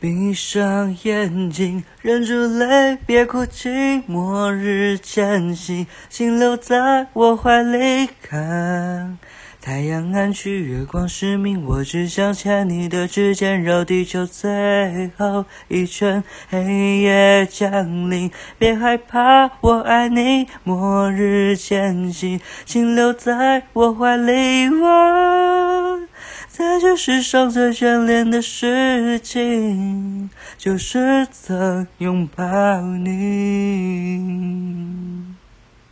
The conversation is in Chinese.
闭上眼睛，忍住泪，别哭泣。末日前夕，请留在我怀里看。太阳暗去，月光失明，我只想牵你的指尖，绕地球最后一圈。黑夜降临，别害怕，我爱你。末日前夕，请留在我怀里。我这世上最眷恋的事情，就是曾拥抱你。